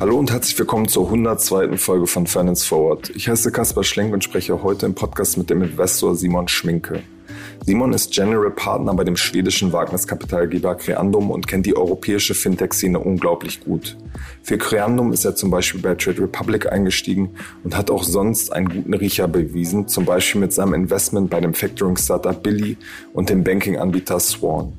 Hallo und herzlich willkommen zur 102. Folge von Finance Forward. Ich heiße Kaspar Schlenk und spreche heute im Podcast mit dem Investor Simon Schminke. Simon ist General Partner bei dem schwedischen Wagniskapitalgeber Creandum und kennt die europäische Fintech-Szene unglaublich gut. Für Creandum ist er zum Beispiel bei Trade Republic eingestiegen und hat auch sonst einen guten Riecher bewiesen, zum Beispiel mit seinem Investment bei dem Factoring-Startup Billy und dem Banking-Anbieter Swan.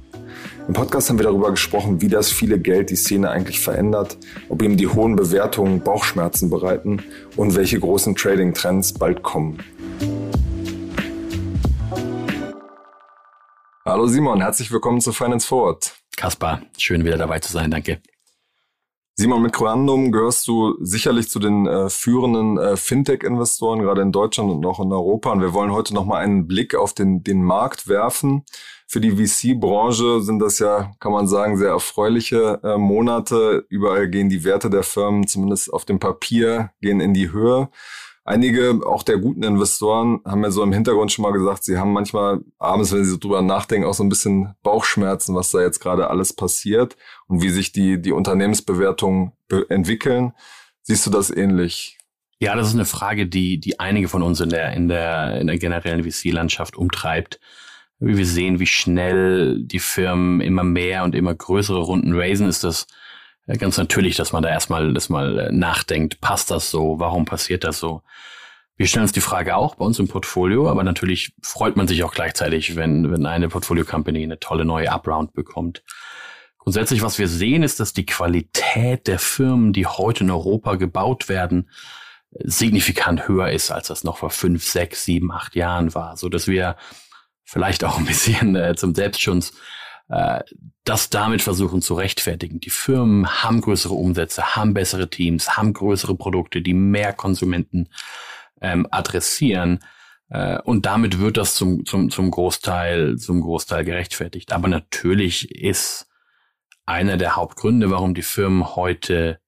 Im Podcast haben wir darüber gesprochen, wie das viele Geld die Szene eigentlich verändert, ob ihm die hohen Bewertungen Bauchschmerzen bereiten und welche großen Trading-Trends bald kommen. Hallo Simon, herzlich willkommen zu Finance Forward. Kaspar, schön wieder dabei zu sein, danke. Simon, mit Croandum gehörst du sicherlich zu den äh, führenden äh, Fintech-Investoren, gerade in Deutschland und auch in Europa. Und wir wollen heute nochmal einen Blick auf den, den Markt werfen. Für die VC-Branche sind das ja, kann man sagen, sehr erfreuliche äh, Monate. Überall gehen die Werte der Firmen, zumindest auf dem Papier, gehen in die Höhe. Einige, auch der guten Investoren, haben ja so im Hintergrund schon mal gesagt, sie haben manchmal abends, wenn sie so drüber nachdenken, auch so ein bisschen Bauchschmerzen, was da jetzt gerade alles passiert und wie sich die, die Unternehmensbewertungen be entwickeln. Siehst du das ähnlich? Ja, das ist eine Frage, die, die einige von uns in der, in der, in der generellen VC-Landschaft umtreibt. Wie wir sehen, wie schnell die Firmen immer mehr und immer größere Runden raisen, ist das ganz natürlich, dass man da erstmal, das mal äh, nachdenkt, passt das so, warum passiert das so? Wir stellen uns die Frage auch bei uns im Portfolio, aber natürlich freut man sich auch gleichzeitig, wenn, wenn eine Portfolio-Company eine tolle neue Upround bekommt. Grundsätzlich, was wir sehen, ist, dass die Qualität der Firmen, die heute in Europa gebaut werden, signifikant höher ist, als das noch vor fünf, sechs, sieben, acht Jahren war, so dass wir vielleicht auch ein bisschen äh, zum Selbstschutz äh, das damit versuchen zu rechtfertigen. Die Firmen haben größere Umsätze, haben bessere Teams, haben größere Produkte, die mehr Konsumenten ähm, adressieren. Äh, und damit wird das zum, zum, zum Großteil, zum Großteil gerechtfertigt. Aber natürlich ist einer der Hauptgründe, warum die Firmen heute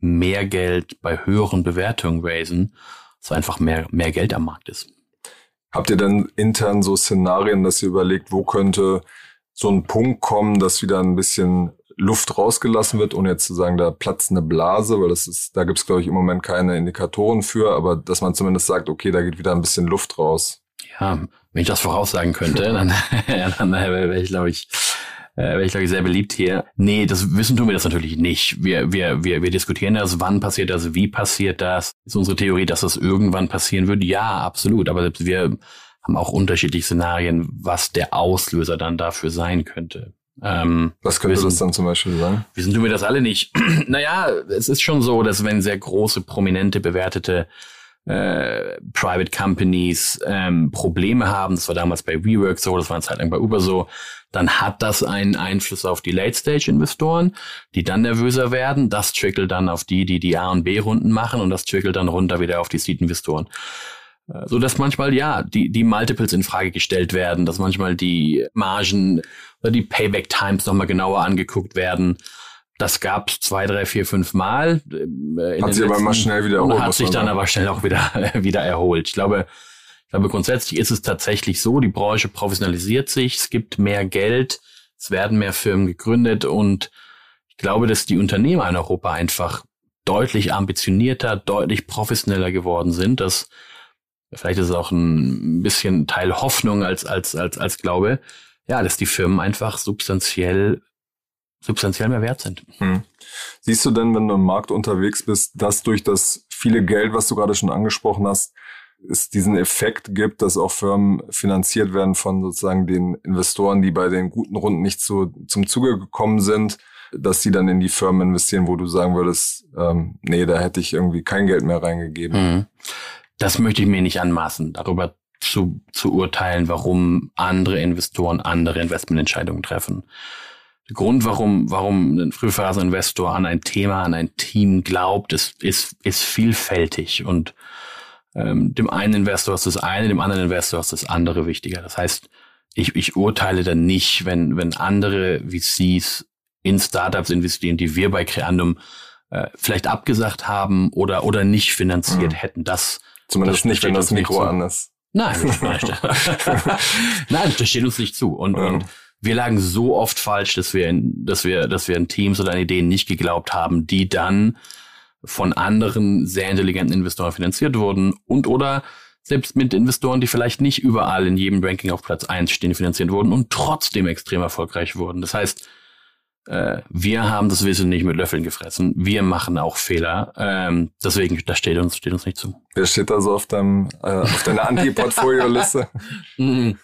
mehr Geld bei höheren Bewertungen raisen, dass einfach mehr, mehr Geld am Markt ist. Habt ihr dann intern so Szenarien, dass ihr überlegt, wo könnte so ein Punkt kommen, dass wieder ein bisschen Luft rausgelassen wird, ohne jetzt zu sagen, da platzt eine Blase, weil das ist, da gibt's glaube ich im Moment keine Indikatoren für, aber dass man zumindest sagt, okay, da geht wieder ein bisschen Luft raus. Ja, wenn ich das voraussagen könnte, dann, dann wäre ich, glaube ich, äh, wäre ich, glaube ich, sehr beliebt hier. Nee, das wissen tun wir das natürlich nicht. Wir, wir, wir, wir diskutieren das, wann passiert das, wie passiert das. Ist unsere Theorie, dass das irgendwann passieren wird? Ja, absolut. Aber selbst wir haben auch unterschiedliche Szenarien, was der Auslöser dann dafür sein könnte. Ähm, was könnte wissen, das dann zum Beispiel sein? Wissen tun wir das alle nicht. naja, es ist schon so, dass wenn sehr große, prominente, bewertete äh, Private Companies ähm, Probleme haben, das war damals bei WeWork so, das war eine Zeit lang bei Uber so, dann hat das einen Einfluss auf die Late-Stage-Investoren, die dann nervöser werden. Das trickelt dann auf die, die die A- und B-Runden machen und das trickelt dann runter wieder auf die Seed-Investoren. Äh, so dass manchmal ja die die Multiples in Frage gestellt werden, dass manchmal die Margen oder die Payback Times nochmal genauer angegugt werden. Das gab's zwei, drei, vier, fünf Mal. Äh, hat sich aber mal schnell wieder erholt. Hat sich dann aber schnell auch wieder wieder erholt. Ich glaube, ich glaube grundsätzlich ist es tatsächlich so, die Branche professionalisiert sich, es gibt mehr Geld, es werden mehr Firmen gegründet und ich glaube, dass die Unternehmer in Europa einfach deutlich ambitionierter, deutlich professioneller geworden sind, dass vielleicht ist es auch ein bisschen Teil Hoffnung als, als, als, als Glaube, ja, dass die Firmen einfach substanziell, substanziell mehr wert sind. Hm. Siehst du denn, wenn du im Markt unterwegs bist, dass durch das viele Geld, was du gerade schon angesprochen hast, es diesen Effekt gibt, dass auch Firmen finanziert werden von sozusagen den Investoren, die bei den guten Runden nicht zu, zum Zuge gekommen sind, dass sie dann in die Firmen investieren, wo du sagen würdest, ähm, nee, da hätte ich irgendwie kein Geld mehr reingegeben. Mhm das möchte ich mir nicht anmaßen, darüber zu, zu urteilen, warum andere Investoren andere Investmententscheidungen treffen. Der Grund, warum, warum ein Frühphaseninvestor an ein Thema, an ein Team glaubt, ist, ist, ist vielfältig und ähm, dem einen Investor ist das eine, dem anderen Investor ist das andere wichtiger. Das heißt, ich, ich urteile dann nicht, wenn, wenn andere VCs in Startups investieren, die wir bei Creandum äh, vielleicht abgesagt haben oder, oder nicht finanziert mhm. hätten. Das, Zumindest nicht, wenn das Mikro an ist. Nein, nein, das steht uns nicht zu. Und, ja. und wir lagen so oft falsch, dass wir, in, dass wir, dass wir in Teams oder an Ideen nicht geglaubt haben, die dann von anderen sehr intelligenten Investoren finanziert wurden und oder selbst mit Investoren, die vielleicht nicht überall in jedem Ranking auf Platz eins stehen, finanziert wurden und trotzdem extrem erfolgreich wurden. Das heißt, äh, wir haben das Wissen nicht mit Löffeln gefressen. Wir machen auch Fehler. Ähm, deswegen, das steht uns, steht uns nicht zu. Wer steht da so auf, deinem, äh, auf deiner Anti-Portfolio-Liste? Mhm.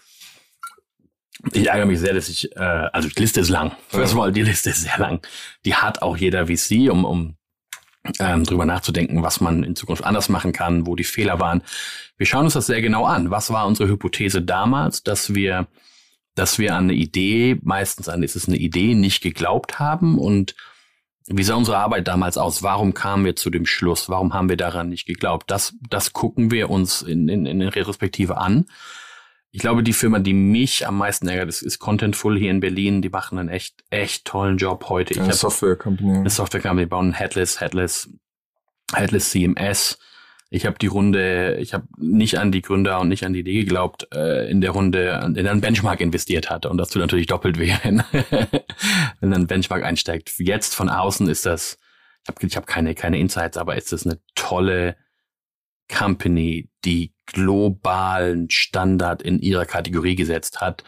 ich ärgere mich sehr, dass ich, äh, also die Liste ist lang. First of all, die Liste ist sehr lang. Die hat auch jeder VC, um, um ähm, drüber nachzudenken, was man in Zukunft anders machen kann, wo die Fehler waren. Wir schauen uns das sehr genau an. Was war unsere Hypothese damals, dass wir, dass wir an eine Idee, meistens an ist es eine Idee, nicht geglaubt haben und wie sah unsere Arbeit damals aus? Warum kamen wir zu dem Schluss? Warum haben wir daran nicht geglaubt? Das, das gucken wir uns in, in, in Retrospektive an. Ich glaube, die Firma, die mich am meisten ärgert, ist, ist Contentful hier in Berlin. Die machen einen echt, echt tollen Job heute. Ich eine Software Company. Eine Software Company, bauen Headless, Headless, Headless CMS. Ich habe die Runde, ich habe nicht an die Gründer und nicht an die Idee geglaubt, äh, in der Runde, in einen Benchmark investiert hatte. Und das tut natürlich doppelt weh, wenn, wenn ein Benchmark einsteigt. Jetzt von außen ist das, ich habe ich hab keine, keine Insights, aber ist das eine tolle Company, die globalen Standard in ihrer Kategorie gesetzt hat.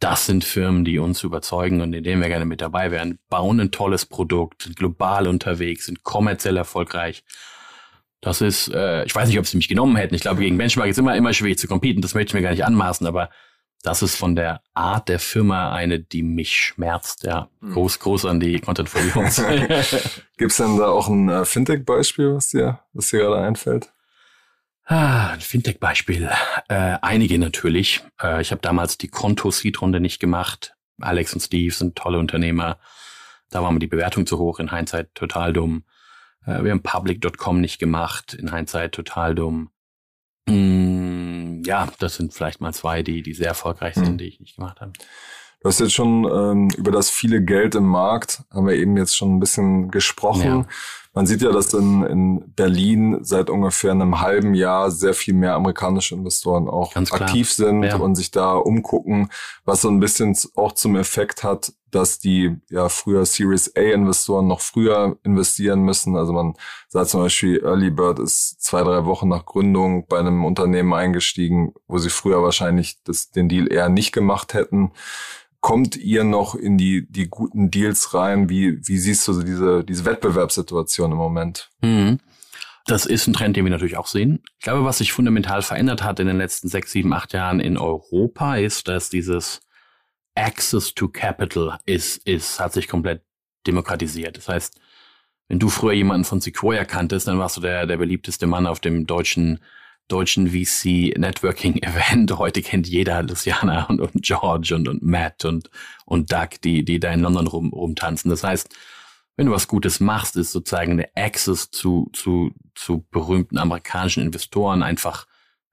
Das sind Firmen, die uns überzeugen und in denen wir gerne mit dabei wären. Bauen ein tolles Produkt, sind global unterwegs, sind kommerziell erfolgreich. Das ist, äh, ich weiß nicht, ob sie mich genommen hätten. Ich glaube, gegen Benchmark ist immer, immer schwierig zu competen. Das möchte ich mir gar nicht anmaßen, aber das ist von der Art der Firma eine, die mich schmerzt. Ja, hm. groß, groß an die Content Folios. Gibt es denn da auch ein äh, Fintech-Beispiel, was dir, was dir gerade einfällt? Ah, ein Fintech-Beispiel. Äh, einige natürlich. Äh, ich habe damals die Konto-Seed-Runde nicht gemacht. Alex und Steve sind tolle Unternehmer. Da war mir die Bewertung zu hoch, in Hindsight total dumm. Äh, wir haben Public.com nicht gemacht, in Hindsight total dumm. Mm, ja, das sind vielleicht mal zwei, die, die sehr erfolgreich sind, hm. die ich nicht gemacht habe. Du hast jetzt schon ähm, über das viele Geld im Markt, haben wir eben jetzt schon ein bisschen gesprochen. Ja. Man sieht ja, dass in, in Berlin seit ungefähr einem halben Jahr sehr viel mehr amerikanische Investoren auch aktiv sind ja. und sich da umgucken, was so ein bisschen auch zum Effekt hat, dass die ja früher Series A Investoren noch früher investieren müssen. Also man sagt zum Beispiel, Early Bird ist zwei, drei Wochen nach Gründung bei einem Unternehmen eingestiegen, wo sie früher wahrscheinlich das, den Deal eher nicht gemacht hätten kommt ihr noch in die, die guten Deals rein? Wie, wie siehst du diese, diese Wettbewerbssituation im Moment? Mhm. Das ist ein Trend, den wir natürlich auch sehen. Ich glaube, was sich fundamental verändert hat in den letzten sechs, sieben, acht Jahren in Europa, ist, dass dieses Access to Capital ist, ist, hat sich komplett demokratisiert. Das heißt, wenn du früher jemanden von Sequoia kanntest, dann warst du der, der beliebteste Mann auf dem deutschen deutschen VC Networking Event. Heute kennt jeder Luciana und, und George und, und Matt und, und Doug, die, die da in London rum, rumtanzen. Das heißt, wenn du was Gutes machst, ist sozusagen eine Access zu, zu, zu berühmten amerikanischen Investoren einfach,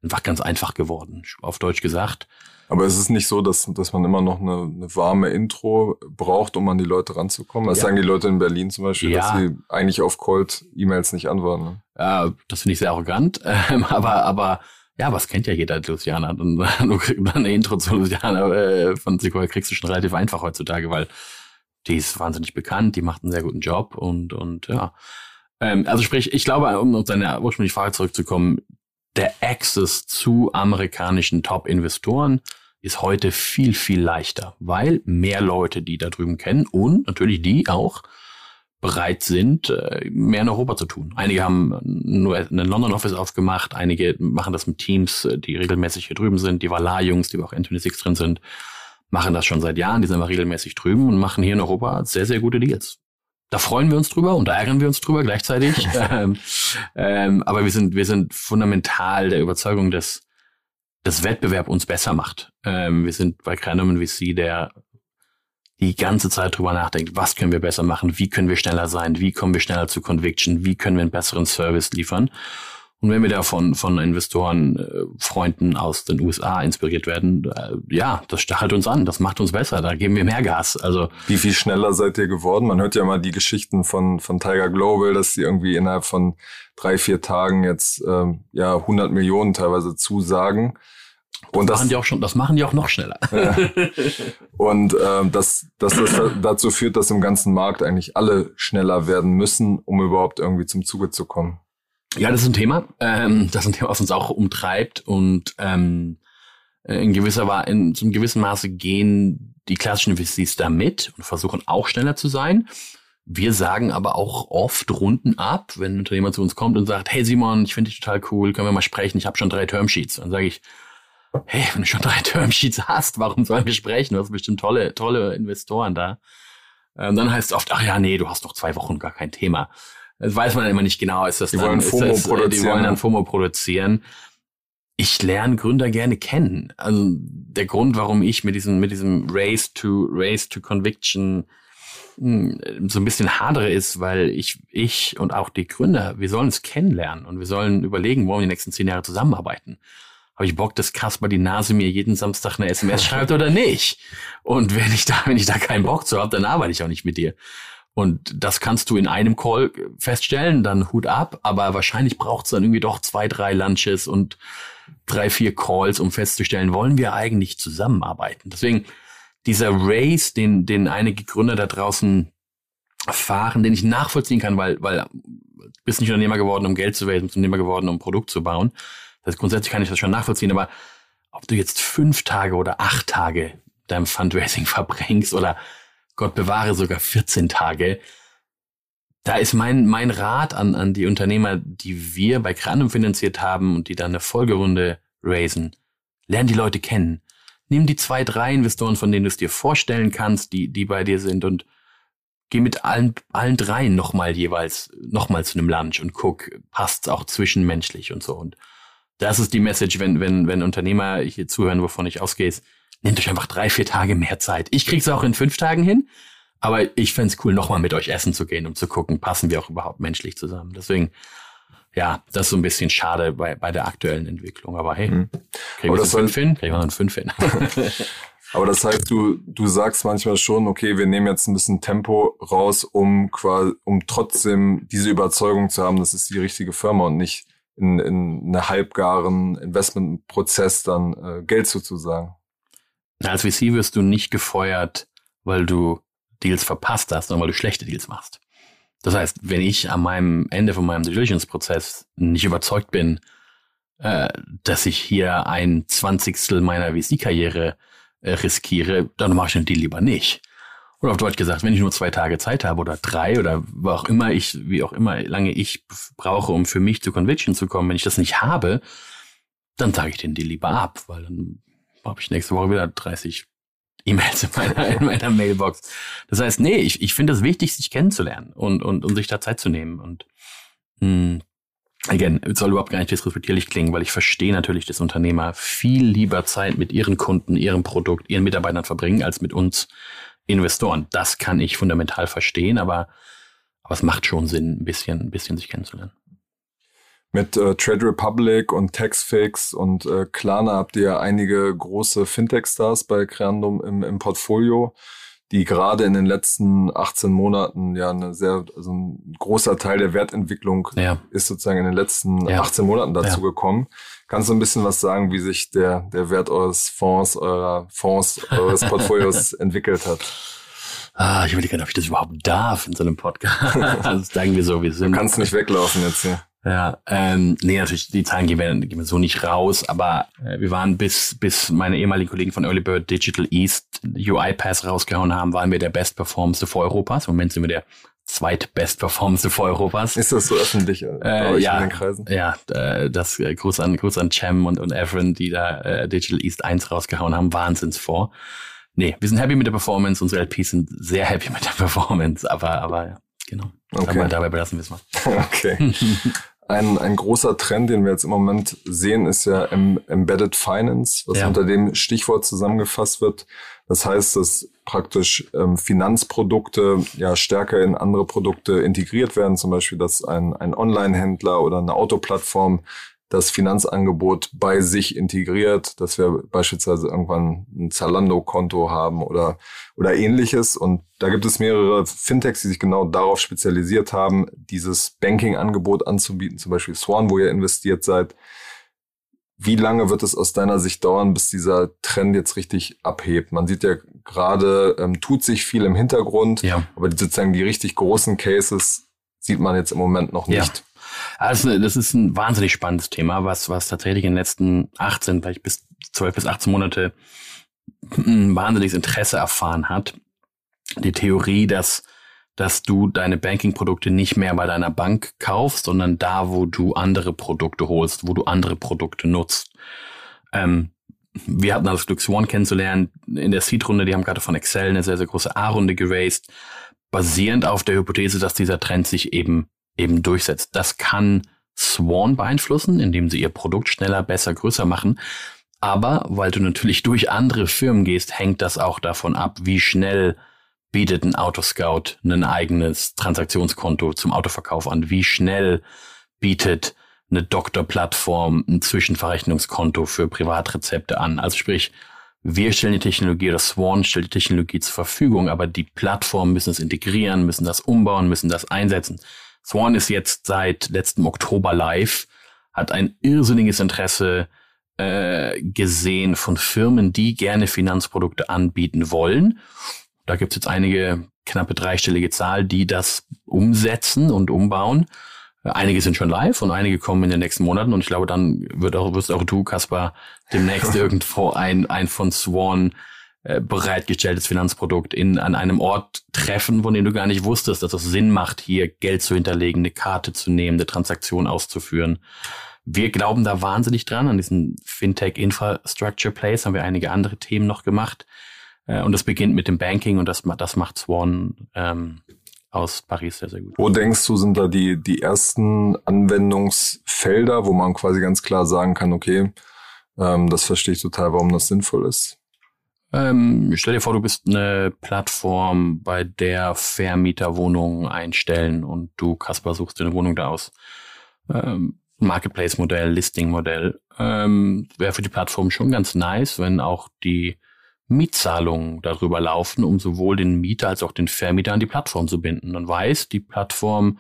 einfach ganz einfach geworden. Auf Deutsch gesagt. Aber es ist nicht so, dass, dass man immer noch eine, eine warme Intro braucht, um an die Leute ranzukommen. Das ja. sagen die Leute in Berlin zum Beispiel, ja. dass sie eigentlich auf Cold E-Mails nicht antworten. Ne? Ja, das finde ich sehr arrogant. Ähm, aber, aber ja, was kennt ja jeder Luciana? Dann, eine Intro zu Luciana äh, von Sequoia kriegst du schon relativ einfach heutzutage, weil die ist wahnsinnig bekannt, die macht einen sehr guten Job und, und ja. Ähm, also sprich, ich glaube, um auf deine ursprüngliche Frage zurückzukommen, der Access zu amerikanischen Top-Investoren ist heute viel, viel leichter, weil mehr Leute die da drüben kennen und natürlich die auch bereit sind, äh, mehr in Europa zu tun. Einige haben nur einen London Office aufgemacht, einige machen das mit Teams, äh, die regelmäßig hier drüben sind, die Valar-Jungs, die auch N26 drin sind, machen das schon seit Jahren, die sind aber regelmäßig drüben und machen hier in Europa sehr, sehr gute Deals. Da freuen wir uns drüber und da ärgern wir uns drüber gleichzeitig. ähm, ähm, aber wir sind, wir sind fundamental der Überzeugung, dass das Wettbewerb uns besser macht. Ähm, wir sind bei wie Sie, der die ganze Zeit drüber nachdenkt, was können wir besser machen, wie können wir schneller sein, wie kommen wir schneller zu Conviction, wie können wir einen besseren Service liefern. Und wenn wir da von, von Investoren, äh, Freunden aus den USA inspiriert werden, äh, ja, das stachelt uns an, das macht uns besser, da geben wir mehr Gas. Also Wie viel schneller seid ihr geworden? Man hört ja mal die Geschichten von, von Tiger Global, dass sie irgendwie innerhalb von drei, vier Tagen jetzt ähm, ja 100 Millionen teilweise zusagen. Und das, das machen die auch schon, das machen die auch noch schneller. Ja. Und ähm, dass, dass das dazu führt, dass im ganzen Markt eigentlich alle schneller werden müssen, um überhaupt irgendwie zum Zuge zu kommen. Ja, das ist ein Thema. Ähm, das ist ein Thema, was uns auch umtreibt und ähm, in gewisser in zum gewissen Maße gehen die klassischen VCs da mit und versuchen auch schneller zu sein. Wir sagen aber auch oft Runden ab, wenn ein Unternehmer zu uns kommt und sagt, hey Simon, ich finde dich total cool, können wir mal sprechen, ich habe schon drei Termsheets. Dann sage ich, hey, wenn du schon drei Termsheets hast, warum sollen wir sprechen? Du hast bestimmt tolle, tolle Investoren da. Und dann heißt es oft, ach ja, nee, du hast noch zwei Wochen gar kein Thema. Das weiß man immer nicht genau. Ist das die dann, wollen FOMO das, produzieren. Die wollen dann FOMO produzieren. Ich lerne Gründer gerne kennen. Also der Grund, warum ich mit diesem, mit diesem Race to, Race to Conviction hm, so ein bisschen hadere ist, weil ich, ich und auch die Gründer, wir sollen es kennenlernen und wir sollen überlegen, wollen wir die nächsten zehn Jahre zusammenarbeiten habe ich Bock, dass Kasper die Nase mir jeden Samstag eine SMS schreibt oder nicht? Und wenn ich da, wenn ich da keinen Bock zu habe, dann arbeite ich auch nicht mit dir. Und das kannst du in einem Call feststellen, dann Hut ab, aber wahrscheinlich braucht es dann irgendwie doch zwei, drei Lunches und drei, vier Calls, um festzustellen, wollen wir eigentlich zusammenarbeiten? Deswegen dieser Race, den, den einige Gründer da draußen fahren, den ich nachvollziehen kann, weil, weil bist nicht Unternehmer geworden, um Geld zu wählen, bist Unternehmer geworden, um ein Produkt zu bauen. Das heißt, grundsätzlich kann ich das schon nachvollziehen, aber ob du jetzt fünf Tage oder acht Tage deinem Fundraising verbringst oder Gott bewahre sogar 14 Tage, da ist mein, mein Rat an, an die Unternehmer, die wir bei Kranum finanziert haben und die dann eine Folgerunde raisen. Lern die Leute kennen. Nimm die zwei, drei Investoren, von denen du es dir vorstellen kannst, die, die bei dir sind und geh mit allen, allen dreien nochmal jeweils, nochmal zu einem Lunch und guck, passt's auch zwischenmenschlich und so. Und das ist die Message, wenn, wenn, wenn Unternehmer hier zuhören, wovon ich ausgehe, ist, nehmt euch einfach drei, vier Tage mehr Zeit. Ich krieg's auch in fünf Tagen hin, aber ich fände cool, nochmal mit euch essen zu gehen, um zu gucken, passen wir auch überhaupt menschlich zusammen. Deswegen, ja, das ist so ein bisschen schade bei, bei der aktuellen Entwicklung. Aber hey, mhm. kriegen wir das fünf hin? Kriegen wir einen fünf hin. Aber das heißt, du, du sagst manchmal schon, okay, wir nehmen jetzt ein bisschen Tempo raus, um quasi, um trotzdem diese Überzeugung zu haben, das ist die richtige Firma und nicht in, in eine halbgaren Investmentprozess dann äh, Geld sozusagen. Als VC wirst du nicht gefeuert, weil du Deals verpasst hast, sondern weil du schlechte Deals machst. Das heißt, wenn ich an meinem Ende von meinem Diligence-Prozess nicht überzeugt bin, äh, dass ich hier ein Zwanzigstel meiner VC-Karriere äh, riskiere, dann mache ich den Deal lieber nicht. Oder auf Deutsch gesagt, wenn ich nur zwei Tage Zeit habe oder drei oder wo auch immer ich, wie auch immer lange ich brauche, um für mich zu Conviction zu kommen, wenn ich das nicht habe, dann sage ich den Deal lieber ab, weil dann habe ich nächste Woche wieder 30 E-Mails in meiner, in meiner Mailbox. Das heißt, nee, ich, ich finde es wichtig, sich kennenzulernen und, und, und sich da Zeit zu nehmen. Und mh, hm, again, es soll überhaupt gar nicht disrespektierlich klingen, weil ich verstehe natürlich, dass Unternehmer viel lieber Zeit mit ihren Kunden, ihrem Produkt, ihren Mitarbeitern verbringen, als mit uns Investoren. Das kann ich fundamental verstehen, aber, aber es macht schon Sinn, ein bisschen, ein bisschen sich kennenzulernen. Mit äh, Trade Republic und Taxfix und äh, Klarna habt ihr einige große Fintech-Stars bei Creandum im, im Portfolio, die gerade in den letzten 18 Monaten ja eine sehr, also ein großer Teil der Wertentwicklung ja. ist sozusagen in den letzten ja. 18 Monaten dazu ja. gekommen. Kannst du ein bisschen was sagen, wie sich der, der Wert eures Fonds, eurer Fonds, eures Portfolios entwickelt hat? Ah, ich überlege gerade, ob ich das überhaupt darf in so einem Podcast. das sagen wir so, wir sind. Du kannst nicht weglaufen jetzt hier. Ja, ähm, nee, natürlich, die Zahlen gehen wir, gehen wir so nicht raus, aber äh, wir waren bis, bis meine ehemaligen Kollegen von Early Bird Digital East UI-Pass rausgehauen haben, waren wir der Best Performance vor Europas. Im Moment sind wir der zweitbest Performance vor Europas. Ist das so öffentlich äh, äh, ja, in den Kreisen? Ja, äh, das äh, Gruß an Gruß an Cem und, und Evren, die da äh, Digital East 1 rausgehauen haben, Wahnsinns vor. Nee, wir sind happy mit der Performance, unsere LPs sind sehr happy mit der Performance, aber, aber ja, genau. Okay. Aber dabei belassen wir es mal. okay. Ein, ein großer Trend, den wir jetzt im Moment sehen, ist ja Embedded Finance, was ja. unter dem Stichwort zusammengefasst wird. Das heißt, dass praktisch ähm, Finanzprodukte ja stärker in andere Produkte integriert werden, zum Beispiel, dass ein, ein Online-Händler oder eine Autoplattform das Finanzangebot bei sich integriert, dass wir beispielsweise irgendwann ein Zalando-Konto haben oder, oder ähnliches. Und da gibt es mehrere Fintechs, die sich genau darauf spezialisiert haben, dieses Banking-Angebot anzubieten, zum Beispiel Swan, wo ihr investiert seid. wie lange wird es aus deiner Sicht dauern, bis dieser Trend jetzt richtig abhebt? Man sieht ja gerade, ähm, tut sich viel im Hintergrund, ja. aber sozusagen die richtig großen Cases sieht man jetzt im Moment noch nicht. Ja. Also das ist ein wahnsinnig spannendes Thema, was, was tatsächlich in den letzten 18, vielleicht bis 12 bis 18 Monate ein wahnsinniges Interesse erfahren hat. Die Theorie, dass, dass du deine Banking-Produkte nicht mehr bei deiner Bank kaufst, sondern da, wo du andere Produkte holst, wo du andere Produkte nutzt. Ähm, wir hatten das Glück, Swan kennenzulernen in der Seed-Runde. Die haben gerade von Excel eine sehr, sehr große A-Runde geraced, basierend auf der Hypothese, dass dieser Trend sich eben eben durchsetzt. Das kann Swan beeinflussen, indem sie ihr Produkt schneller, besser, größer machen. Aber weil du natürlich durch andere Firmen gehst, hängt das auch davon ab, wie schnell bietet ein Autoscout ein eigenes Transaktionskonto zum Autoverkauf an, wie schnell bietet eine Doktorplattform ein Zwischenverrechnungskonto für Privatrezepte an. Also sprich, wir stellen die Technologie oder Swan stellt die Technologie zur Verfügung, aber die Plattformen müssen es integrieren, müssen das umbauen, müssen das einsetzen. Swan ist jetzt seit letztem Oktober live, hat ein irrsinniges Interesse äh, gesehen von Firmen, die gerne Finanzprodukte anbieten wollen. Da gibt es jetzt einige knappe dreistellige Zahl, die das umsetzen und umbauen. Einige sind schon live und einige kommen in den nächsten Monaten und ich glaube, dann wird auch, wirst auch du, Kaspar, demnächst irgendwo ein, ein von Swan bereitgestelltes Finanzprodukt in, an einem Ort treffen, von dem du gar nicht wusstest, dass es Sinn macht, hier Geld zu hinterlegen, eine Karte zu nehmen, eine Transaktion auszuführen. Wir glauben da wahnsinnig dran. An diesen Fintech Infrastructure Plays haben wir einige andere Themen noch gemacht. Äh, und das beginnt mit dem Banking und das, das macht Swan ähm, aus Paris sehr, sehr gut. Wo denkst du, sind da die, die ersten Anwendungsfelder, wo man quasi ganz klar sagen kann, okay, ähm, das verstehe ich total, warum das sinnvoll ist? Ähm, stell dir vor, du bist eine Plattform, bei der Vermieter Wohnungen einstellen und du, Kasper, suchst dir eine Wohnung da aus. Ähm, Marketplace-Modell, Listing-Modell. Ähm, Wäre für die Plattform schon ganz nice, wenn auch die Mietzahlungen darüber laufen, um sowohl den Mieter als auch den Vermieter an die Plattform zu binden. Dann weiß die Plattform,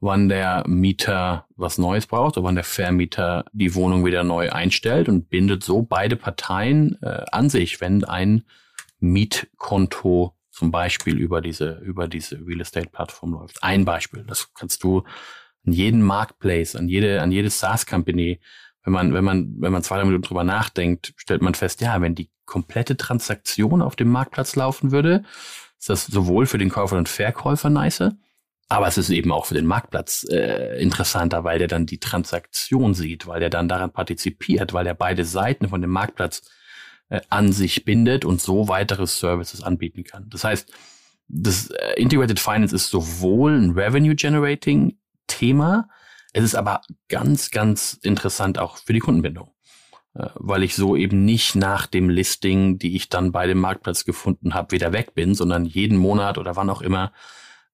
wann der Mieter was Neues braucht oder wann der Vermieter die Wohnung wieder neu einstellt und bindet so beide Parteien äh, an sich, wenn ein Mietkonto zum Beispiel über diese, über diese Real Estate Plattform läuft. Ein Beispiel. Das kannst du an jeden Marketplace, an jede, an jede SaaS Company, wenn man, wenn man, wenn man zwei drei Minuten drüber nachdenkt, stellt man fest, ja, wenn die komplette Transaktion auf dem Marktplatz laufen würde, ist das sowohl für den Käufer und Verkäufer nice, aber es ist eben auch für den Marktplatz äh, interessanter, weil der dann die Transaktion sieht, weil der dann daran partizipiert, weil er beide Seiten von dem Marktplatz äh, an sich bindet und so weitere Services anbieten kann. Das heißt, das äh, Integrated Finance ist sowohl ein Revenue Generating Thema, es ist aber ganz, ganz interessant auch für die Kundenbindung, äh, weil ich so eben nicht nach dem Listing, die ich dann bei dem Marktplatz gefunden habe, wieder weg bin, sondern jeden Monat oder wann auch immer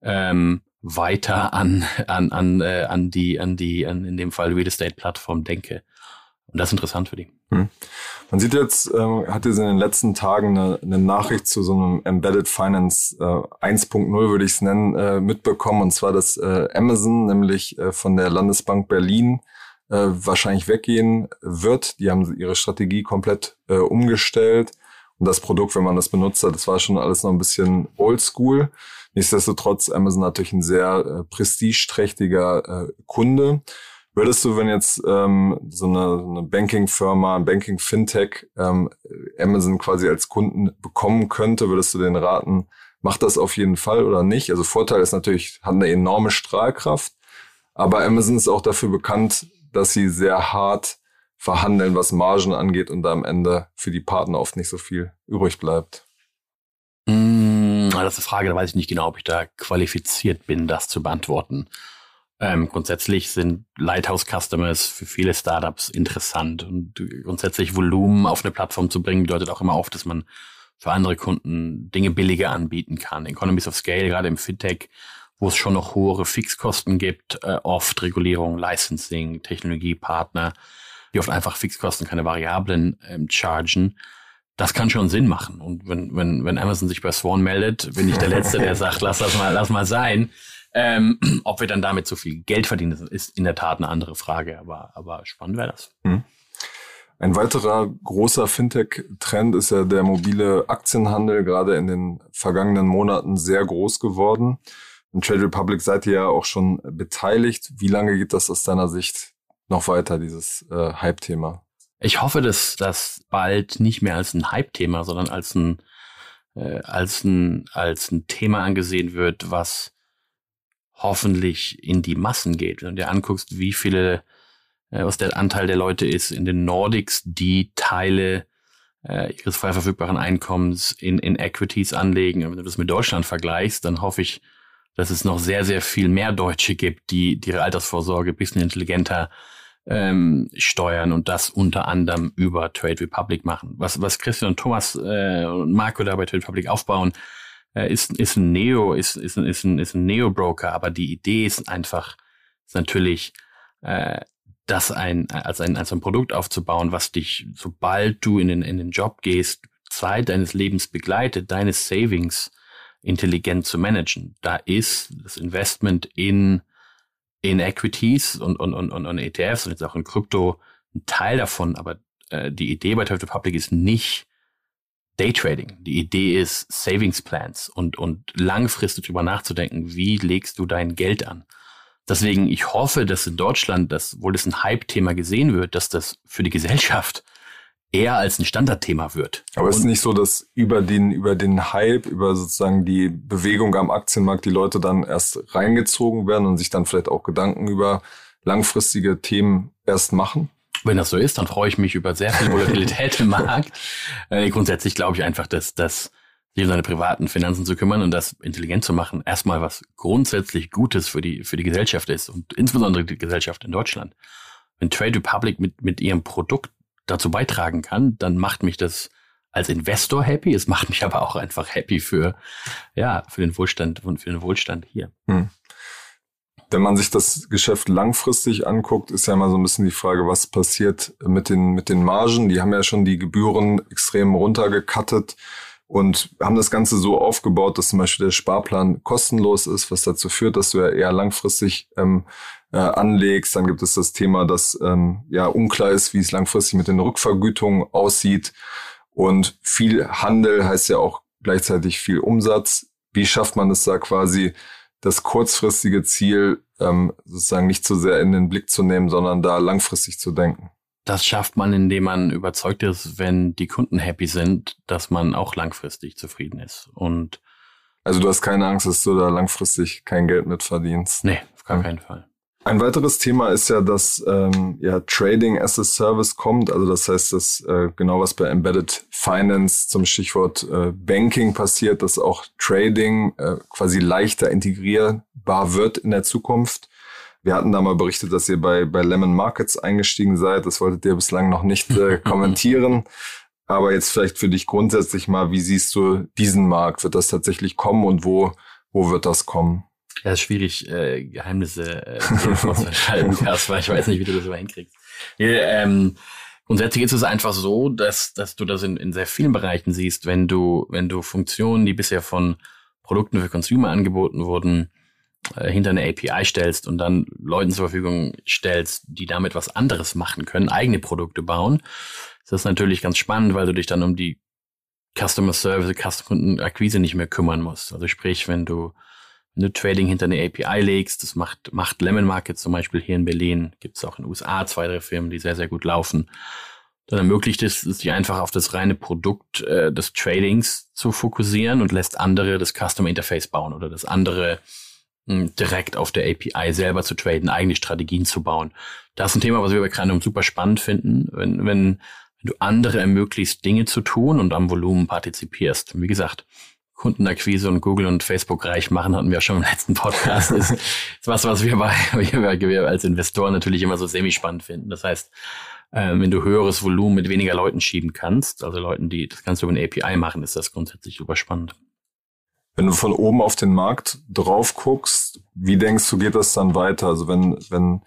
ähm, weiter an, an, an, äh, an die, an die, an, in dem Fall Real Estate Plattform denke. Und das ist interessant für die. Hm. Man sieht jetzt, äh, hat jetzt in den letzten Tagen eine, eine Nachricht zu so einem Embedded Finance äh, 1.0, würde ich es nennen, äh, mitbekommen. Und zwar, dass äh, Amazon nämlich äh, von der Landesbank Berlin äh, wahrscheinlich weggehen wird. Die haben ihre Strategie komplett äh, umgestellt. Und das Produkt, wenn man das benutzt hat, das war schon alles noch ein bisschen oldschool. Nichtsdestotrotz, Amazon natürlich ein sehr äh, prestigeträchtiger äh, Kunde. Würdest du, wenn jetzt ähm, so eine, eine Banking-Firma, ein Banking-Fintech ähm, Amazon quasi als Kunden bekommen könnte, würdest du den raten, macht das auf jeden Fall oder nicht? Also Vorteil ist natürlich, hat eine enorme Strahlkraft, aber Amazon ist auch dafür bekannt, dass sie sehr hart verhandeln, was Margen angeht und da am Ende für die Partner oft nicht so viel übrig bleibt. Mm das ist eine Frage, da weiß ich nicht genau, ob ich da qualifiziert bin, das zu beantworten. Ähm, grundsätzlich sind Lighthouse-Customers für viele Startups interessant und grundsätzlich Volumen auf eine Plattform zu bringen bedeutet auch immer oft, dass man für andere Kunden Dinge billiger anbieten kann. Economies of Scale, gerade im Fintech, wo es schon noch hohe Fixkosten gibt, äh, oft Regulierung, Licensing, Technologiepartner, die oft einfach Fixkosten, keine Variablen ähm, chargen das kann schon Sinn machen. Und wenn, wenn, wenn Amazon sich bei Swan meldet, bin ich der Letzte, der sagt, lass das mal, lass mal sein. Ähm, ob wir dann damit so viel Geld verdienen, ist in der Tat eine andere Frage, aber, aber spannend wäre das. Hm. Ein weiterer großer Fintech-Trend ist ja der mobile Aktienhandel, gerade in den vergangenen Monaten sehr groß geworden. In Trade Republic seid ihr ja auch schon beteiligt. Wie lange geht das aus deiner Sicht noch weiter, dieses äh, Hype-Thema? Ich hoffe, dass das bald nicht mehr als ein Hype-Thema, sondern als ein, äh, als ein, als ein Thema angesehen wird, was hoffentlich in die Massen geht. Wenn du dir anguckst, wie viele äh, was der Anteil der Leute ist in den Nordics, die Teile äh, ihres frei verfügbaren Einkommens in, in Equities anlegen. Und wenn du das mit Deutschland vergleichst, dann hoffe ich, dass es noch sehr, sehr viel mehr Deutsche gibt, die, die ihre Altersvorsorge bisschen intelligenter ähm, steuern und das unter anderem über Trade Republic machen. Was, was Christian und Thomas äh, und Marco da bei Trade Republic aufbauen, äh, ist, ist ein Neo, ist, ist, ist ein, ist ein Neo-Broker, aber die Idee ist einfach, ist natürlich äh, das ein, als ein, als ein Produkt aufzubauen, was dich, sobald du in den, in den Job gehst, Zeit deines Lebens begleitet, deine Savings intelligent zu managen. Da ist das Investment in, in Equities und, und, und, und, ETFs und jetzt auch in Krypto ein Teil davon, aber äh, die Idee bei Total Public ist nicht Daytrading. Die Idee ist Savings Plans und, und langfristig drüber nachzudenken, wie legst du dein Geld an? Deswegen, ich hoffe, dass in Deutschland, dass, wohl es ein Hype-Thema gesehen wird, dass das für die Gesellschaft eher als ein Standardthema wird. Aber es ist nicht so, dass über den, über den Hype, über sozusagen die Bewegung am Aktienmarkt die Leute dann erst reingezogen werden und sich dann vielleicht auch Gedanken über langfristige Themen erst machen? Wenn das so ist, dann freue ich mich über sehr viel Volatilität im Markt. Äh, grundsätzlich glaube ich einfach, dass, dass sich um seine privaten Finanzen zu kümmern und das intelligent zu machen, erstmal was grundsätzlich Gutes für die, für die Gesellschaft ist und insbesondere die Gesellschaft in Deutschland. Wenn Trade Republic mit, mit ihrem Produkt dazu beitragen kann, dann macht mich das als Investor happy. Es macht mich aber auch einfach happy für, ja, für den Wohlstand und für den Wohlstand hier. Hm. Wenn man sich das Geschäft langfristig anguckt, ist ja immer so ein bisschen die Frage, was passiert mit den, mit den Margen. Die haben ja schon die Gebühren extrem runtergekattet und haben das Ganze so aufgebaut, dass zum Beispiel der Sparplan kostenlos ist, was dazu führt, dass du ja eher langfristig ähm, äh, anlegst. Dann gibt es das Thema, dass ähm, ja unklar ist, wie es langfristig mit den Rückvergütungen aussieht. Und viel Handel heißt ja auch gleichzeitig viel Umsatz. Wie schafft man es da quasi, das kurzfristige Ziel ähm, sozusagen nicht zu sehr in den Blick zu nehmen, sondern da langfristig zu denken? Das schafft man, indem man überzeugt ist, wenn die Kunden happy sind, dass man auch langfristig zufrieden ist. Und also du hast keine Angst, dass du da langfristig kein Geld mit verdienst. Nee, auf gar keinen Fall. Ein weiteres Thema ist ja, dass ähm, ja Trading as a Service kommt. Also das heißt, dass äh, genau was bei Embedded Finance zum Stichwort äh, Banking passiert, dass auch Trading äh, quasi leichter integrierbar wird in der Zukunft. Wir hatten da mal berichtet, dass ihr bei, bei Lemon Markets eingestiegen seid. Das wolltet ihr bislang noch nicht äh, kommentieren. Aber jetzt vielleicht für dich grundsätzlich mal, wie siehst du diesen Markt? Wird das tatsächlich kommen und wo, wo wird das kommen? Ja, ist schwierig, äh, Geheimnisse äh, vorzuhalten, Kaspar. Ich weiß nicht, wie du das immer hinkriegst. Ja, ähm, grundsätzlich ist es einfach so, dass, dass du das in, in sehr vielen Bereichen siehst, wenn du, wenn du Funktionen, die bisher von Produkten für Consumer angeboten wurden, äh, hinter eine API stellst und dann Leuten zur Verfügung stellst, die damit was anderes machen können, eigene Produkte bauen, ist das natürlich ganz spannend, weil du dich dann um die Customer Service, Kundenakquise nicht mehr kümmern musst. Also sprich, wenn du, du Trading hinter eine API legst, das macht, macht Lemon Market zum Beispiel hier in Berlin, gibt es auch in den USA zwei, drei Firmen, die sehr, sehr gut laufen. Dann ermöglicht es, sich einfach auf das reine Produkt äh, des Tradings zu fokussieren und lässt andere das Customer Interface bauen oder das andere direkt auf der API selber zu traden, eigene Strategien zu bauen. Das ist ein Thema, was wir bei Cranium super spannend finden, wenn, wenn, wenn du andere ermöglicht, Dinge zu tun und am Volumen partizipierst. Wie gesagt, Kundenakquise und Google und Facebook reich machen, hatten wir ja schon im letzten Podcast. ist, ist was, was wir bei, wir als Investoren natürlich immer so semi-spannend finden. Das heißt, äh, wenn du höheres Volumen mit weniger Leuten schieben kannst, also Leuten, die das Ganze über eine API machen, ist das grundsätzlich super spannend. Wenn du von oben auf den Markt drauf guckst, wie denkst du, geht das dann weiter? Also wenn, wenn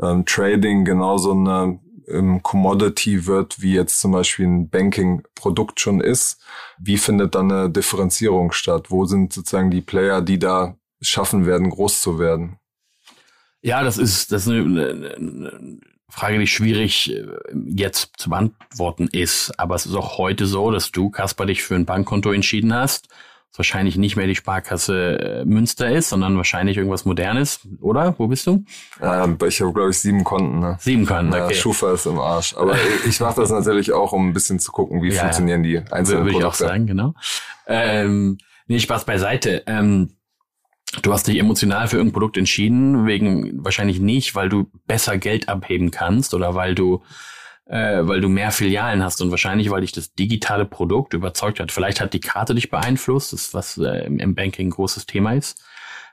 ähm, Trading genauso eine ähm, Commodity wird, wie jetzt zum Beispiel ein Banking-Produkt schon ist, wie findet dann eine Differenzierung statt? Wo sind sozusagen die Player, die da schaffen werden, groß zu werden? Ja, das ist, das ist eine, eine, Frage, die schwierig äh, jetzt zu beantworten ist. Aber es ist auch heute so, dass du, Kasper, dich für ein Bankkonto entschieden hast. Es wahrscheinlich nicht mehr die Sparkasse äh, Münster ist, sondern wahrscheinlich irgendwas Modernes, oder? Wo bist du? Ja, ich habe, glaube ich, sieben Konten. Ne? Sieben Konten, okay. Ja, Schufa ist im Arsch. Aber ich mache das natürlich auch, um ein bisschen zu gucken, wie ja, funktionieren die einzelnen Würde ich auch sagen, genau. Ähm, nee, Spaß beiseite. Ähm, Du hast dich emotional für irgendein Produkt entschieden, wegen wahrscheinlich nicht, weil du besser Geld abheben kannst oder weil du äh, weil du mehr Filialen hast und wahrscheinlich, weil dich das digitale Produkt überzeugt hat. Vielleicht hat die Karte dich beeinflusst, das ist was äh, im Banking ein großes Thema ist.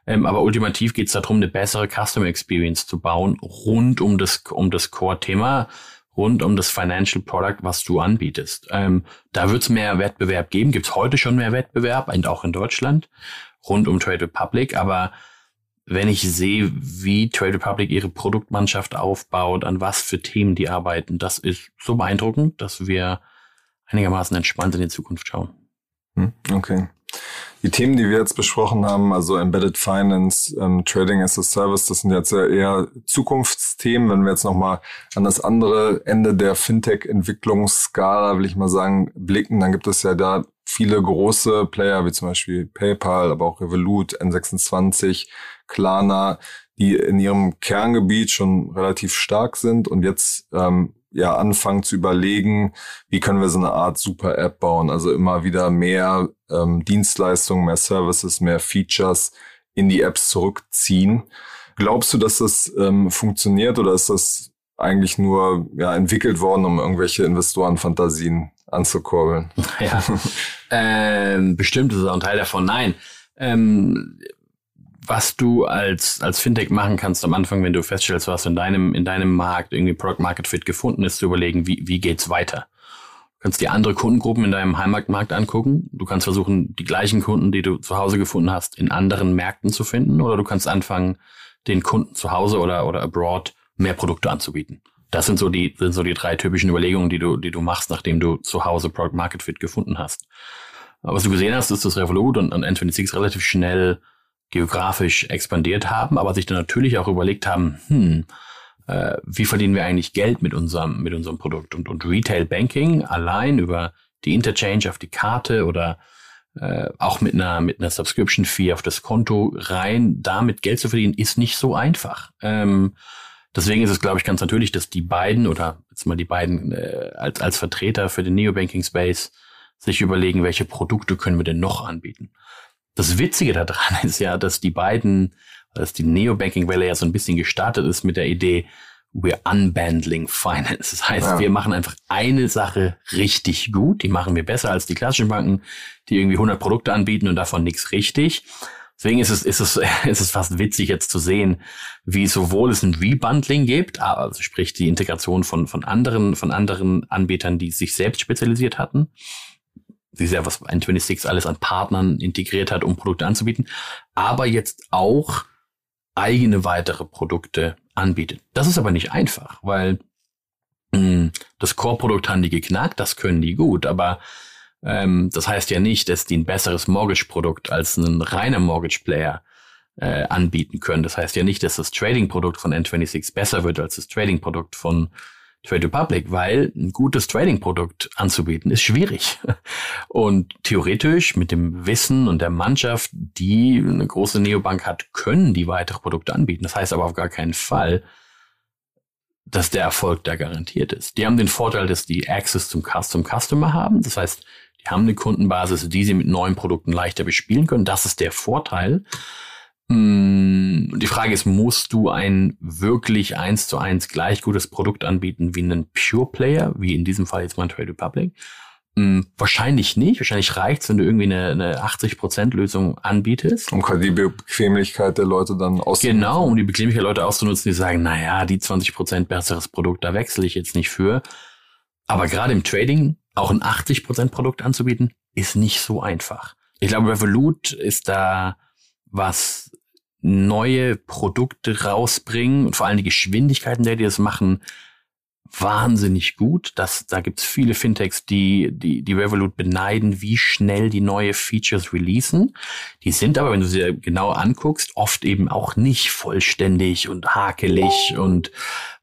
Ähm, aber ultimativ geht es darum, eine bessere Customer Experience zu bauen rund um das um das Core-Thema, rund um das Financial Product, was du anbietest. Ähm, da wird es mehr Wettbewerb geben, gibt es heute schon mehr Wettbewerb, und auch in Deutschland rund um Trade Republic, aber wenn ich sehe, wie Trade Republic ihre Produktmannschaft aufbaut, an was für Themen die arbeiten, das ist so beeindruckend, dass wir einigermaßen entspannt in die Zukunft schauen. Hm, okay. Die Themen, die wir jetzt besprochen haben, also Embedded Finance, ähm, Trading as a Service, das sind jetzt ja eher Zukunftsthemen. Wenn wir jetzt nochmal an das andere Ende der Fintech-Entwicklungsskala, will ich mal sagen, blicken, dann gibt es ja da viele große Player, wie zum Beispiel PayPal, aber auch Revolut, N26, Klarna, die in ihrem Kerngebiet schon relativ stark sind und jetzt ähm, ja anfangen zu überlegen, wie können wir so eine Art Super-App bauen. Also immer wieder mehr ähm, Dienstleistungen, mehr Services, mehr Features in die Apps zurückziehen. Glaubst du, dass das ähm, funktioniert oder ist das eigentlich nur ja, entwickelt worden, um irgendwelche Investorenfantasien anzukurbeln? Ja, ähm, bestimmt ist es auch ein Teil davon. Nein, ähm, was du als, als Fintech machen kannst am Anfang, wenn du feststellst, was in deinem, in deinem Markt irgendwie Product Market Fit gefunden ist, zu überlegen, wie, wie geht's weiter. Du kannst dir andere Kundengruppen in deinem Heimatmarkt angucken. Du kannst versuchen, die gleichen Kunden, die du zu Hause gefunden hast, in anderen Märkten zu finden. Oder du kannst anfangen, den Kunden zu Hause oder, oder abroad mehr Produkte anzubieten. Das sind so die, sind so die drei typischen Überlegungen, die du, die du machst, nachdem du zu Hause Product Market Fit gefunden hast. Aber was du gesehen hast, ist, dass Revolut und, und N26 relativ schnell geografisch expandiert haben, aber sich dann natürlich auch überlegt haben, hm, äh, wie verdienen wir eigentlich Geld mit unserem, mit unserem Produkt? Und, und Retail Banking allein über die Interchange auf die Karte oder äh, auch mit einer, mit einer Subscription Fee auf das Konto rein, damit Geld zu verdienen, ist nicht so einfach. Ähm, deswegen ist es, glaube ich, ganz natürlich, dass die beiden oder jetzt mal die beiden äh, als, als Vertreter für den Neobanking Space sich überlegen, welche Produkte können wir denn noch anbieten. Das Witzige daran ist ja, dass die beiden, dass die Neobanking-Welle ja so ein bisschen gestartet ist mit der Idee, we're unbandling finance. Das heißt, ja. wir machen einfach eine Sache richtig gut. Die machen wir besser als die klassischen Banken, die irgendwie 100 Produkte anbieten und davon nichts richtig. Deswegen ist es, ist es, ist es fast witzig jetzt zu sehen, wie sowohl es ein Rebundling gibt, also sprich die Integration von, von anderen, von anderen Anbietern, die sich selbst spezialisiert hatten, wie sehr was N26 alles an Partnern integriert hat, um Produkte anzubieten, aber jetzt auch eigene weitere Produkte anbietet. Das ist aber nicht einfach, weil mh, hm, das Core-Produkt haben die geknackt, das können die gut, aber ähm, das heißt ja nicht, dass die ein besseres Mortgage-Produkt als ein reiner Mortgage-Player äh, anbieten können. Das heißt ja nicht, dass das Trading-Produkt von N26 besser wird als das Trading-Produkt von Trade Republic, weil ein gutes Trading-Produkt anzubieten ist schwierig. Und theoretisch mit dem Wissen und der Mannschaft, die eine große Neobank hat, können die weitere Produkte anbieten. Das heißt aber auf gar keinen Fall, dass der Erfolg da garantiert ist. Die haben den Vorteil, dass die Access zum Custom Customer haben. Das heißt, die haben eine Kundenbasis, die sie mit neuen Produkten leichter bespielen können. Das ist der Vorteil. Mm, die Frage ist, musst du ein wirklich eins zu eins gleich gutes Produkt anbieten wie einen Pure Player, wie in diesem Fall jetzt mal Trade Republic? Hm, wahrscheinlich nicht. Wahrscheinlich reicht's, wenn du irgendwie eine, eine 80%-Lösung anbietest. Um die Bequemlichkeit der Leute dann auszunutzen. Genau, um die Bequemlichkeit der Leute auszunutzen, die sagen, na ja, die 20% besseres Produkt, da wechsle ich jetzt nicht für. Aber gerade im Trading auch ein 80% Produkt anzubieten, ist nicht so einfach. Ich glaube, Revolut ist da was neue Produkte rausbringen und vor allem die Geschwindigkeiten, der die das machen, wahnsinnig gut. Das, da gibt's viele Fintechs, die, die die Revolut beneiden, wie schnell die neue Features releasen. Die sind aber, wenn du sie genau anguckst, oft eben auch nicht vollständig und hakelig und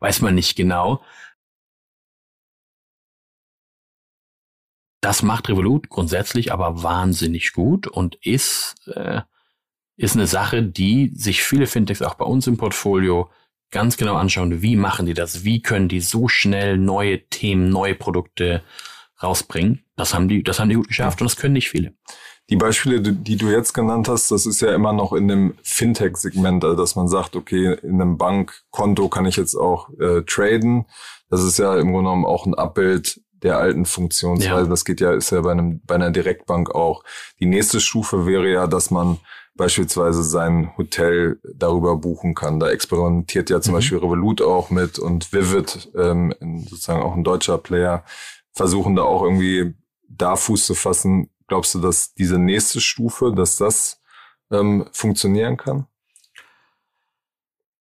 weiß man nicht genau. Das macht Revolut grundsätzlich aber wahnsinnig gut und ist, äh, ist eine Sache, die sich viele Fintechs auch bei uns im Portfolio ganz genau anschauen, wie machen die das, wie können die so schnell neue Themen, neue Produkte rausbringen. Das haben die, das haben die gut geschafft und das können nicht viele. Die Beispiele, die du jetzt genannt hast, das ist ja immer noch in dem Fintech-Segment, also dass man sagt, okay, in einem Bankkonto kann ich jetzt auch äh, traden. Das ist ja im Grunde genommen auch ein Abbild der alten Funktionsweise. Ja. Das geht ja, ist ja bei einem, bei einer Direktbank auch. Die nächste Stufe wäre ja, dass man beispielsweise sein Hotel darüber buchen kann. Da experimentiert ja zum mhm. Beispiel Revolut auch mit und Vivid, ähm, sozusagen auch ein deutscher Player, versuchen da auch irgendwie da Fuß zu fassen. Glaubst du, dass diese nächste Stufe, dass das ähm, funktionieren kann?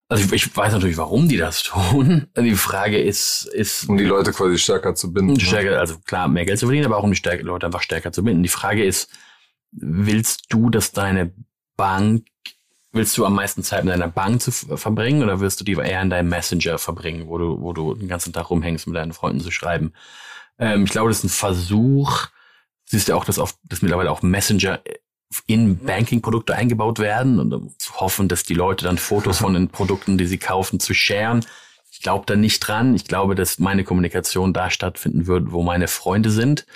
Also ich, ich weiß natürlich, warum die das tun. Die Frage ist, ist um die Leute quasi stärker zu binden. Ne? Stärker, also klar, mehr Geld zu verdienen, aber auch um die Leute einfach stärker zu binden. Die Frage ist, willst du, dass deine Bank, willst du am meisten Zeit in deiner Bank zu verbringen oder wirst du die eher in deinem Messenger verbringen, wo du, wo du den ganzen Tag rumhängst, mit deinen Freunden zu schreiben? Ähm, ich glaube, das ist ein Versuch. Siehst du auch, dass, auf, dass mittlerweile auch Messenger in Banking-Produkte eingebaut werden und um zu hoffen, dass die Leute dann Fotos von den Produkten, die sie kaufen, zu sharen. Ich glaube da nicht dran. Ich glaube, dass meine Kommunikation da stattfinden wird, wo meine Freunde sind.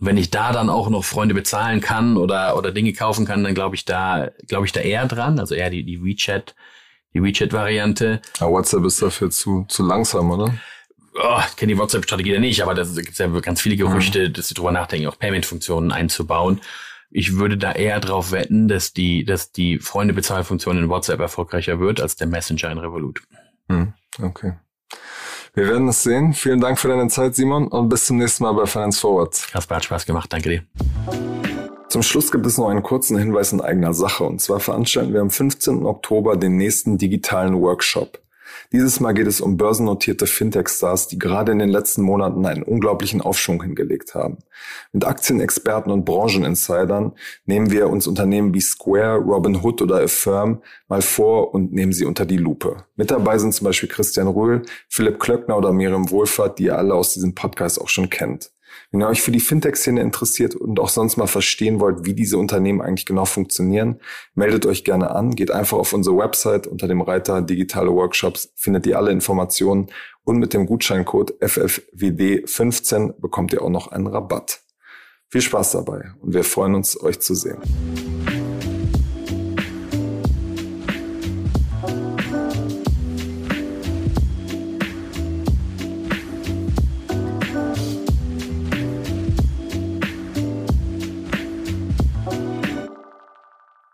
Und wenn ich da dann auch noch Freunde bezahlen kann oder, oder Dinge kaufen kann, dann glaube ich da, glaube ich da eher dran. Also eher die, die WeChat, die WeChat-Variante. Aber WhatsApp ist dafür zu, zu langsam, oder? Oh, ich kenne die WhatsApp-Strategie ja nicht, aber da gibt es ja ganz viele Gerüchte, mhm. dass sie drüber nachdenken, auch Payment-Funktionen einzubauen. Ich würde da eher drauf wetten, dass die, dass die Freunde-Bezahlfunktion in WhatsApp erfolgreicher wird als der Messenger in Revolut. Hm, okay. Wir werden es sehen. Vielen Dank für deine Zeit, Simon, und bis zum nächsten Mal bei Finance Forward. Kasper hat Spaß gemacht. Danke dir. Zum Schluss gibt es noch einen kurzen Hinweis in eigener Sache. Und zwar veranstalten wir am 15. Oktober den nächsten digitalen Workshop. Dieses Mal geht es um börsennotierte Fintech-Stars, die gerade in den letzten Monaten einen unglaublichen Aufschwung hingelegt haben. Mit Aktienexperten und Brancheninsidern nehmen wir uns Unternehmen wie Square, Robinhood oder Affirm mal vor und nehmen sie unter die Lupe. Mit dabei sind zum Beispiel Christian Röhl, Philipp Klöckner oder Miriam Wohlfahrt, die ihr alle aus diesem Podcast auch schon kennt. Wenn ihr euch für die Fintech-Szene interessiert und auch sonst mal verstehen wollt, wie diese Unternehmen eigentlich genau funktionieren, meldet euch gerne an. Geht einfach auf unsere Website unter dem Reiter Digitale Workshops, findet ihr alle Informationen und mit dem Gutscheincode FFWD15 bekommt ihr auch noch einen Rabatt. Viel Spaß dabei und wir freuen uns, euch zu sehen.